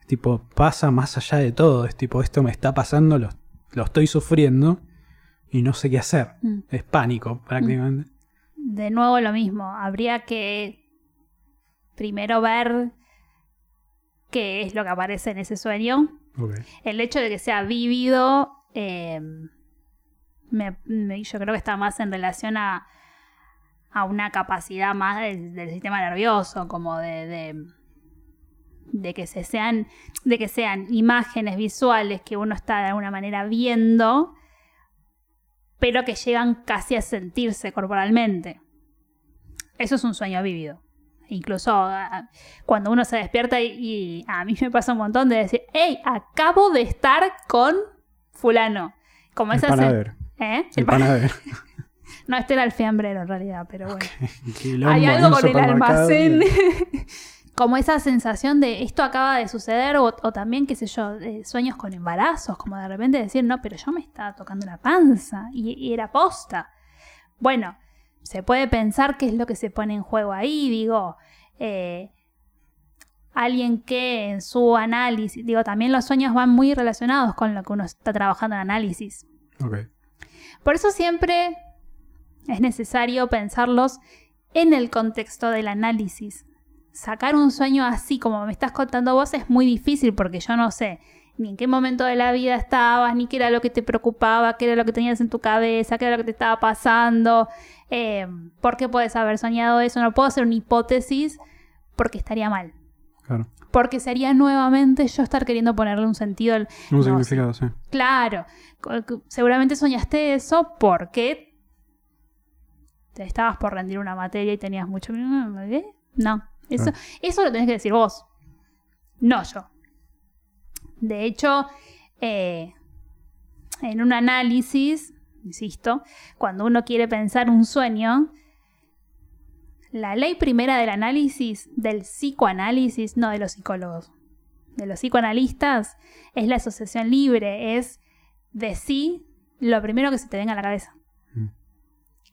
Es tipo, pasa más allá de todo. Es tipo, esto me está pasando, lo, lo estoy sufriendo y no sé qué hacer. Mm. Es pánico, prácticamente. De nuevo lo mismo, habría que primero ver qué es lo que aparece en ese sueño. El hecho de que sea vívido, eh, me- me- yo creo que está más en relación a, a una capacidad más del, del sistema nervioso, como de, de, de que se sean, de que sean imágenes visuales que uno está de alguna manera viendo, pero que llegan casi a sentirse corporalmente. Eso es un sueño vívido. Incluso cuando uno se despierta y, y a mí me pasa un montón de decir, hey, acabo de estar con fulano. Como El esa panadero. ¿Eh? El El pan- panadero. No, este era el fiambrero en realidad, pero bueno. Hay algo con el almacén. como esa sensación de esto acaba de suceder o, o también, qué sé yo, eh, sueños con embarazos, como de repente decir, no, pero yo me estaba tocando la panza y, y era posta. Bueno, se puede pensar qué es lo que se pone en juego ahí, digo, eh, alguien que en su análisis, digo, también los sueños van muy relacionados con lo que uno está trabajando en análisis. Por eso siempre es necesario pensarlos en el contexto del análisis. Sacar un sueño así como me estás contando vos es muy difícil porque yo no sé ni en qué momento de la vida estabas, ni qué era lo que te preocupaba, qué era lo que tenías en tu cabeza, qué era lo que te estaba pasando, eh, por qué puedes haber soñado eso. No puedo hacer una hipótesis porque estaría mal. Claro. Porque sería nuevamente yo estar queriendo ponerle un sentido al, Un No, significado, sí. Claro, seguramente soñaste eso porque te estabas por rendir una materia y tenías mucho... ¿Eh? No, eso, Claro. eso lo tenés que decir vos, no yo. De hecho, eh, en un análisis, insisto, cuando uno quiere pensar un sueño, la ley primera del análisis, del psicoanálisis, no de los psicólogos, de los psicoanalistas, es la asociación libre, es decir lo primero que se te venga a la cabeza.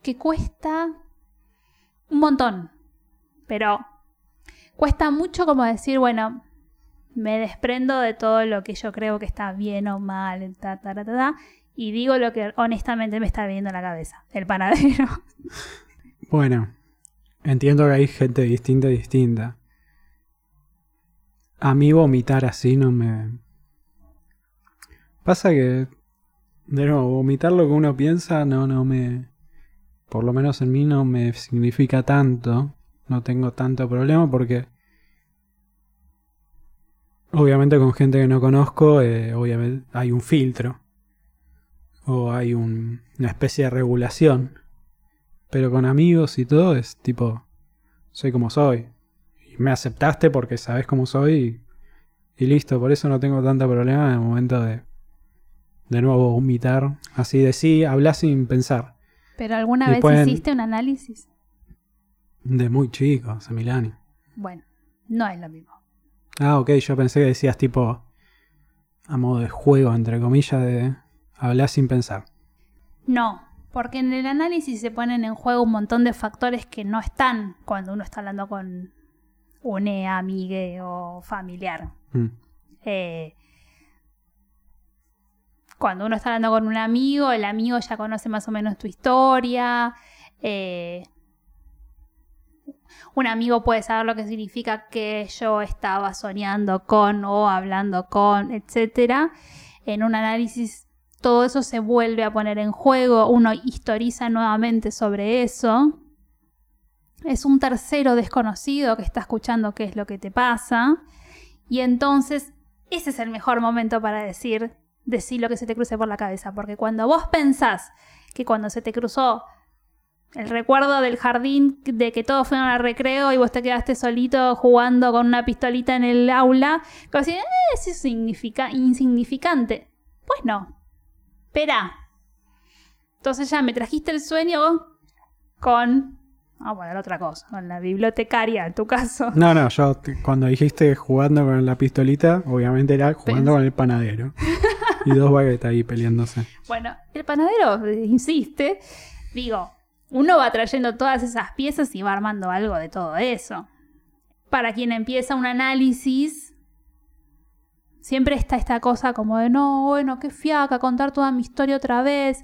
Que cuesta un montón, pero cuesta mucho como decir, bueno, me desprendo de todo lo que yo creo que está bien o mal, ta, ta, ta, ta, y digo lo que honestamente me está viniendo a la cabeza, el panadero. Bueno, entiendo que hay gente distinta distinta. A mí vomitar así no me... Pasa que, de nuevo, vomitar lo que uno piensa no, no me... Por lo menos en mí no me significa tanto. No tengo tanto problema porque... Obviamente con gente que no conozco, eh, obviamente hay un filtro. O hay un- una especie de regulación. Pero con amigos y todo es tipo, soy como soy. Y me aceptaste porque sabes cómo soy y, listo. Por eso no tengo tanta problema en el momento de, de nuevo vomitar. Así de sí, hablas sin pensar. Pero alguna Y vez pueden- hiciste un análisis. De muy chico, hace mil años. Bueno, no es lo mismo. Ah, ok, yo pensé que decías tipo a modo de juego, entre comillas, de hablar sin pensar. No, porque en el análisis se ponen en juego un montón de factores que no están cuando uno está hablando con un amigue o familiar. Mm, Eh, cuando uno está hablando con un amigo, el amigo ya conoce más o menos tu historia. eh, un amigo puede saber lo que significa que yo estaba soñando con o hablando con, etc. En un análisis todo eso se vuelve a poner en juego, uno historiza nuevamente sobre eso. Es un tercero desconocido que está escuchando qué es lo que te pasa. Y entonces ese es el mejor momento para decir, decir lo que se te cruce por la cabeza. Porque cuando vos pensás que cuando se te cruzó el recuerdo del jardín, de que todos fueron al recreo y vos te quedaste solito jugando con una pistolita en el aula, vos decís, "Eh, eso es significa- insignificante. Pues no. Espera. Entonces ya me trajiste el sueño con... Vamos a poner otra cosa, con la bibliotecaria en tu caso. No, no, yo cuando dijiste jugando con la pistolita, obviamente era jugando con el panadero. y dos baguetas ahí peleándose. Bueno, el panadero insiste. Digo, uno va trayendo todas esas piezas y va armando algo de todo eso. Para quien empieza un análisis, siempre está esta cosa como de, no, bueno, qué fiaca contar toda mi historia otra vez.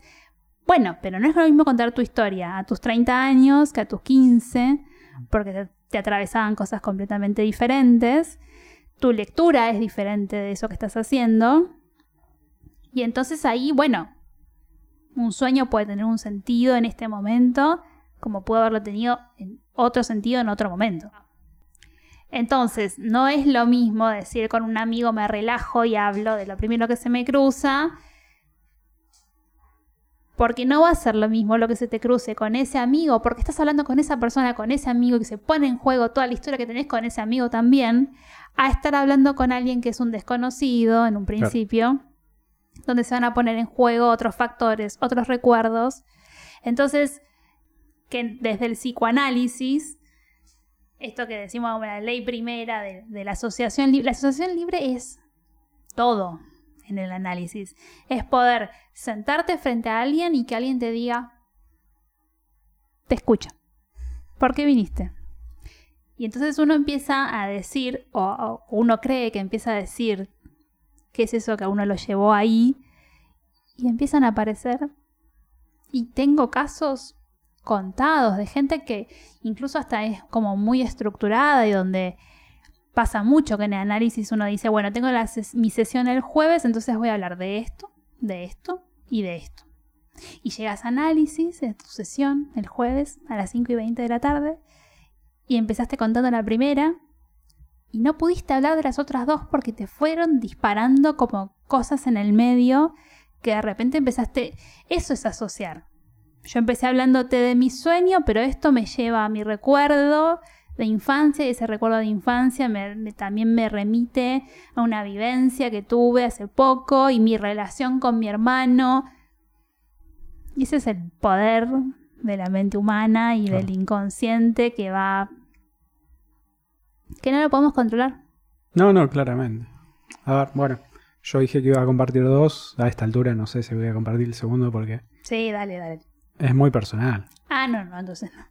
Bueno, pero no es lo mismo contar tu historia a tus 30 años que a tus 15, porque te, te atravesaban cosas completamente diferentes. Tu lectura es diferente de eso que estás haciendo. Y entonces ahí, bueno, un sueño puede tener un sentido en este momento, como pudo haberlo tenido en otro sentido en otro momento. Entonces, no es lo mismo decir con un amigo me relajo y hablo de lo primero que se me cruza, porque no va a ser lo mismo lo que se te cruce con ese amigo, porque estás hablando con esa persona, con ese amigo, que se pone en juego toda la historia que tenés con ese amigo también, a estar hablando con alguien que es un desconocido en un principio donde se van a poner en juego otros factores, otros recuerdos. Entonces, que desde el psicoanálisis, esto que decimos como la ley primera de, la asociación libre, la asociación libre es todo en el análisis. Es poder sentarte frente a alguien y que alguien te diga, te escucho. ¿Por qué viniste? Y entonces uno empieza a decir, o uno cree que empieza a decir qué es eso que a uno lo llevó ahí, y empiezan a aparecer. Y tengo casos contados de gente que incluso hasta es como muy estructurada y donde pasa mucho que en el análisis uno dice, bueno, tengo mi sesión el jueves, entonces voy a hablar de esto, de esto y de esto. Y llegas a análisis de tu sesión el jueves a las 5 y 20 de la tarde y empezaste contando la primera y no pudiste hablar de las otras dos porque te fueron disparando como cosas en el medio que de repente empezaste, eso es asociar. Yo empecé hablándote de mi sueño, pero esto me lleva a mi recuerdo de infancia y ese recuerdo de infancia me- me- también me remite a una vivencia que tuve hace poco y mi relación con mi hermano. Y ese es el poder de la mente humana y Claro. del inconsciente que va... que no lo podemos controlar. No, no, claramente. A ver, bueno, yo dije que iba a compartir dos. A esta altura no sé si voy a compartir el segundo porque Sí, dale, dale. es muy personal. Ah, no, no, entonces no.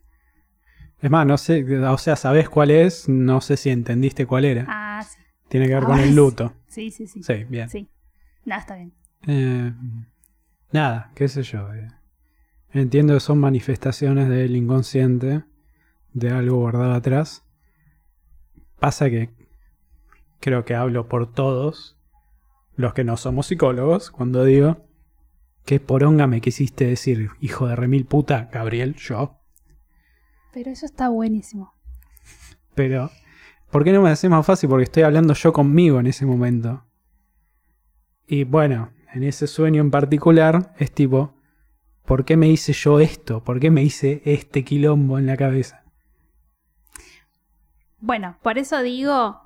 Es más, no sé, o sea, sabés cuál es, no sé si entendiste cuál era. Ah, sí. Tiene que ver con ahora el luto. Sí, sí, sí. Sí, bien. Sí. No, está bien. Eh, nada, qué sé yo. eh. Entiendo que son manifestaciones del inconsciente, de algo guardado atrás. Pasa que creo que hablo por todos los que no somos psicólogos cuando digo que poronga me quisiste decir, hijo de remil puta, Gabriel, yo. Pero eso está buenísimo. Pero ¿por qué no me haces más fácil? Porque estoy hablando yo conmigo en ese momento. Y bueno, en ese sueño en particular es tipo, ¿por qué me hice yo esto? ¿Por qué me hice este quilombo en la cabeza? Bueno, por eso digo,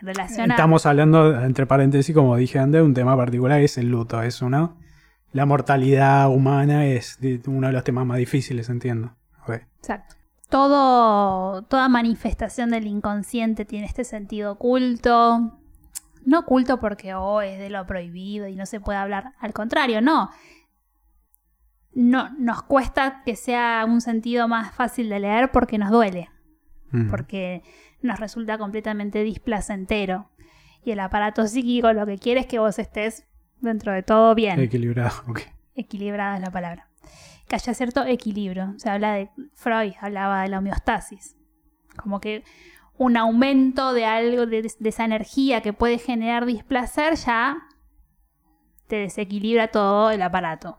en relación a... Estamos hablando, entre paréntesis, como dije antes, de un tema particular, es el luto, es uno. La mortalidad humana es uno de los temas más difíciles, entiendo. Exacto. Todo, toda manifestación del inconsciente tiene este sentido oculto. No oculto porque oh, es de lo prohibido y no se puede hablar. Al contrario, no. No, nos cuesta que sea un sentido más fácil de leer porque nos duele. Mm. porque nos resulta completamente displacentero. Y el aparato psíquico lo que quiere es que vos estés dentro de todo bien. Equilibrado, ok. Equilibrada es la palabra. Que haya cierto equilibrio. Se habla de. Freud hablaba de la homeostasis. Como que un aumento de algo, de, de esa energía que puede generar displacer, ya te desequilibra todo el aparato.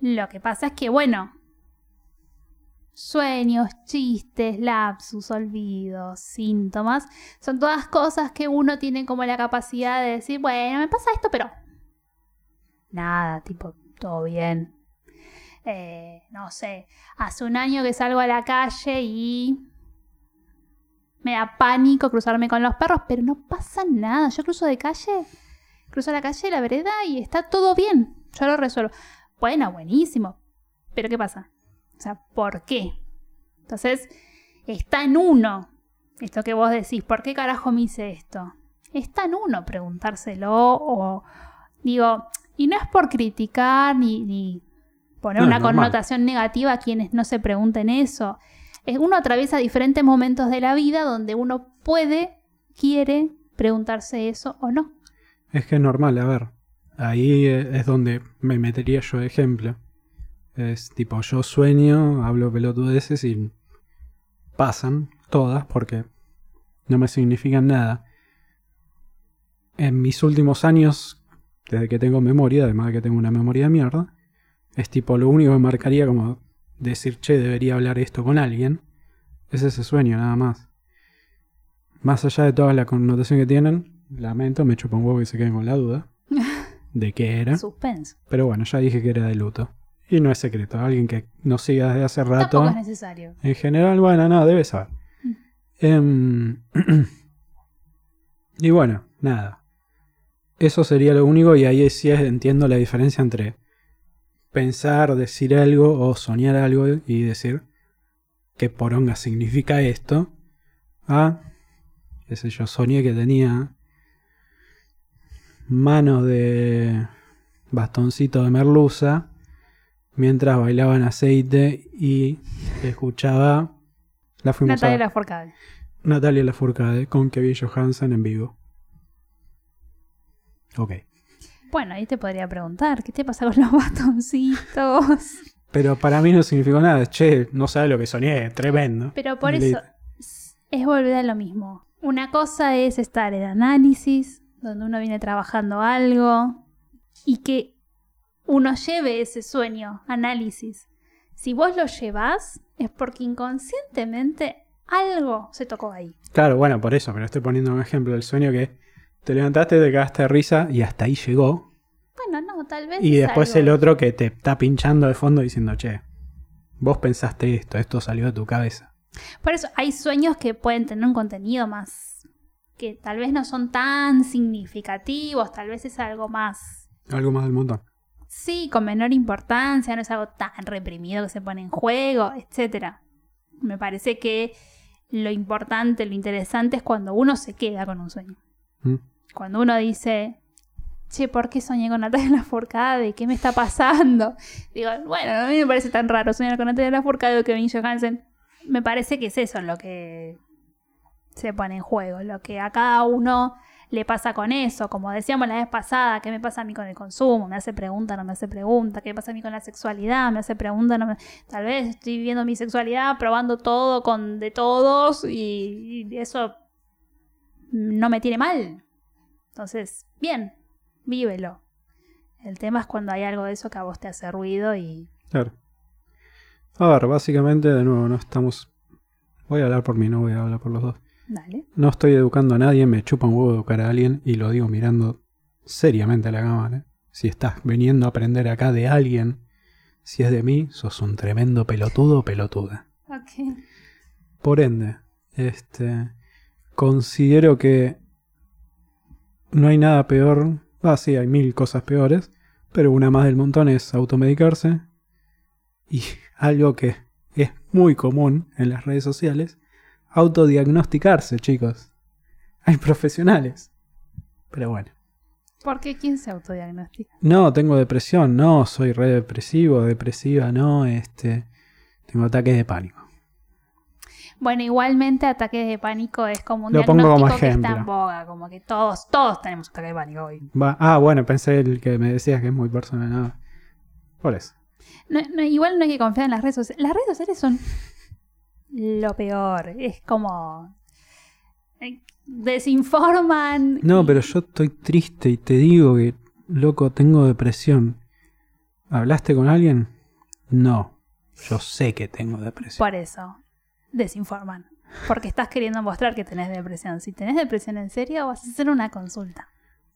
Lo que pasa es que, bueno, sueños, chistes, lapsus, olvidos, síntomas, son todas cosas que uno tiene como la capacidad de decir, bueno, me pasa esto, pero nada, tipo, todo bien. Eh, no sé, hace un año que salgo a la calle y me da pánico cruzarme con los perros, pero no pasa nada. Yo cruzo de calle, cruzo la calle, la vereda y está todo bien. Yo lo resuelvo. Bueno, buenísimo. Pero ¿qué pasa? O sea, ¿por qué? Entonces, está en uno esto que vos decís, ¿por qué carajo me hice esto? Está en uno preguntárselo o digo, y no es por criticar ni, ni poner No, una connotación negativa a quienes no se pregunten eso. Es uno atraviesa diferentes momentos de la vida donde uno puede, quiere preguntarse eso o no. Es que es normal, a ver. Ahí es donde me metería yo de ejemplo. Es tipo, yo sueño, hablo pelotudeces y pasan todas porque no me significan nada. En mis últimos años, desde que tengo memoria, además de que tengo una memoria de mierda, es tipo, lo único que marcaría como decir, che, debería hablar esto con alguien, es ese sueño nada más. Más allá de toda la connotación que tienen, lamento, me chupa un huevo que se queden con la duda de qué era. Suspenso. Pero bueno, ya dije que era de luto. Y no es secreto, alguien que nos siga desde hace rato. Tampoco es necesario. En general, bueno, no, debe saber. Mm. Em, y bueno, nada. Eso sería lo único y ahí sí entiendo la diferencia entre pensar, decir algo o soñar algo y decir qué poronga significa esto. Ah, qué sé yo, soñé que tenía manos de bastoncito de merluza mientras bailaba en aceite y escuchaba la fuimos Natalia a Lafourcade. Natalia Lafourcade con Kevin Johansen en vivo. Ok. Bueno, ahí te podría preguntar, ¿qué te pasa con los bastoncitos? Pero para mí no significó nada. Che, no sabe lo que soñé. Tremendo. Pero por eso es volver a lo mismo. Una cosa es estar en análisis, donde uno viene trabajando algo, y que uno lleve ese sueño, análisis. Si vos lo llevas, es porque inconscientemente algo se tocó ahí. Claro, bueno, por eso, pero estoy poniendo un ejemplo del sueño que te levantaste, te cagaste de risa y hasta ahí llegó. Bueno, no, tal vez. Y es después algo- el otro que te está pinchando de fondo diciendo, che, vos pensaste esto, esto salió de tu cabeza. Por eso hay sueños que pueden tener un contenido más. que tal vez no son tan significativos, tal vez es algo más. Algo más del montón. Sí, con menor importancia, no es algo tan reprimido que se pone en juego, etc. Me parece que lo importante, lo interesante es cuando uno se queda con un sueño. ¿Mm? Cuando uno dice, che, ¿por qué soñé con Natalia Lafourcade? ¿Qué me está pasando? Digo, bueno, a mí me parece tan raro soñar con Natalia Lafourcade o Kevin Johansen. Me parece que es eso lo que se pone en juego, lo que a cada uno le pasa con eso. Como decíamos la vez pasada, ¿qué me pasa a mí con el consumo? Me hace pregunta, no me hace pregunta. ¿Qué me pasa a mí con la sexualidad? Me hace pregunta, no me... Tal vez estoy viviendo mi sexualidad, probando todo con de todos y, eso no me tiene mal. Entonces, bien, vívelo. El tema es cuando hay algo de eso que a vos te hace ruido y... Claro. A ver, básicamente, de nuevo, no estamos Voy a hablar por mí, no voy a hablar por los dos. Dale. No estoy educando a nadie, me chupa un huevo educar a alguien y lo digo mirando seriamente a la cámara. Si estás viniendo a aprender acá de alguien, si es de mí, sos un tremendo pelotudo o pelotuda. Ok. Por ende, este, considero que no hay nada peor. Ah, sí, hay mil cosas peores, pero una más del montón es automedicarse. Y algo que es muy común en las redes sociales, autodiagnosticarse, chicos. Hay profesionales. Pero bueno. ¿Por qué quién se autodiagnostica? No, tengo depresión, no, soy re depresivo, depresiva, no, este, tengo ataques de pánico. Bueno, igualmente ataques de pánico es como un Lo pongo como diagnóstico que está en ejemplo. boga, como que todos, todos tenemos ataques de pánico hoy. Va- ah, bueno, pensé el que me decías que es muy personal, no. Por eso. No, no, igual no hay que confiar en las redes sociales. Las redes sociales son lo peor. Es como eh, desinforman. No, pero yo estoy triste y te digo que, loco, tengo depresión. ¿Hablaste con alguien? No. Yo sé que tengo depresión. Por eso, desinforman. Porque estás queriendo mostrar que tenés depresión. Si tenés depresión en serio, vas a hacer una consulta.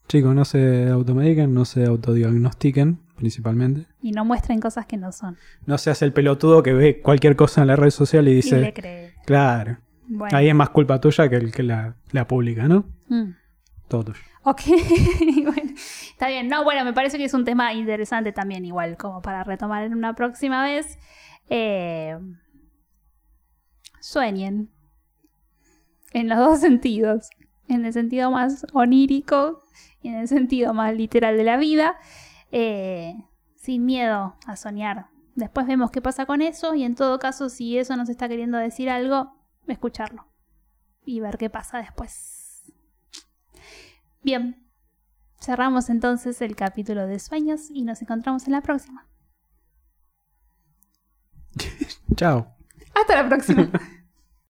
Chicos, no se automediquen, no se autodiagnostiquen, principalmente. Y no muestren cosas que no son. No seas el pelotudo que ve cualquier cosa en la red social y y dice, le cree. claro, Bueno. ahí es más culpa tuya que el que la, la publica, ¿no? Mm. Todo tuyo. Ok, bueno, está bien. No, bueno, me parece que es un tema interesante también, igual, como para retomar en una próxima vez. Eh, sueñen. En los dos sentidos. En el sentido más onírico y en el sentido más literal de la vida. Eh, sin miedo a soñar. Después vemos qué pasa con eso y en todo caso, si eso nos está queriendo decir algo, escucharlo. Y ver qué pasa después. Bien, cerramos entonces el capítulo de sueños y nos encontramos en la próxima. Chao. Hasta la próxima.